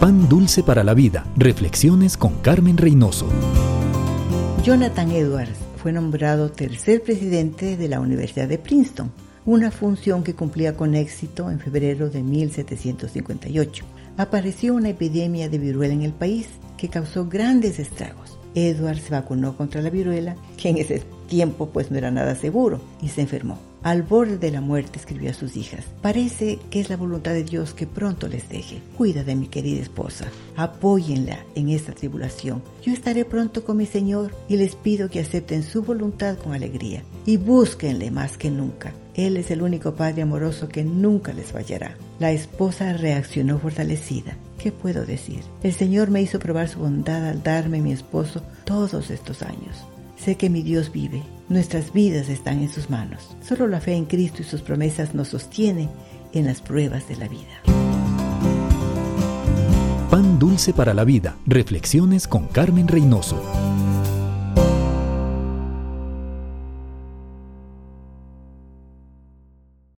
Pan dulce para la vida. Reflexiones con Carmen Reynoso. Jonathan Edwards fue nombrado tercer presidente de la Universidad de Princeton, una función que cumplía con éxito en febrero de 1758. Apareció una epidemia de viruela en el país que causó grandes estragos. Edwards se vacunó contra la viruela, que en ese tiempo pues no era nada seguro, y se enfermó. Al borde de la muerte escribió a sus hijas, parece que es la voluntad de Dios que pronto les deje. Cuida de mi querida esposa, apóyenla en esta tribulación. Yo estaré pronto con mi Señor y les pido que acepten su voluntad con alegría y búsquenle más que nunca. Él es el único Padre amoroso que nunca les fallará. La esposa reaccionó fortalecida. ¿Qué puedo decir? El Señor me hizo probar su bondad al darme mi esposo todos estos años. Sé que mi Dios vive. Nuestras vidas están en sus manos. Solo la fe en Cristo y sus promesas nos sostiene en las pruebas de la vida. Pan dulce para la vida. Reflexiones con Carmen Reynoso.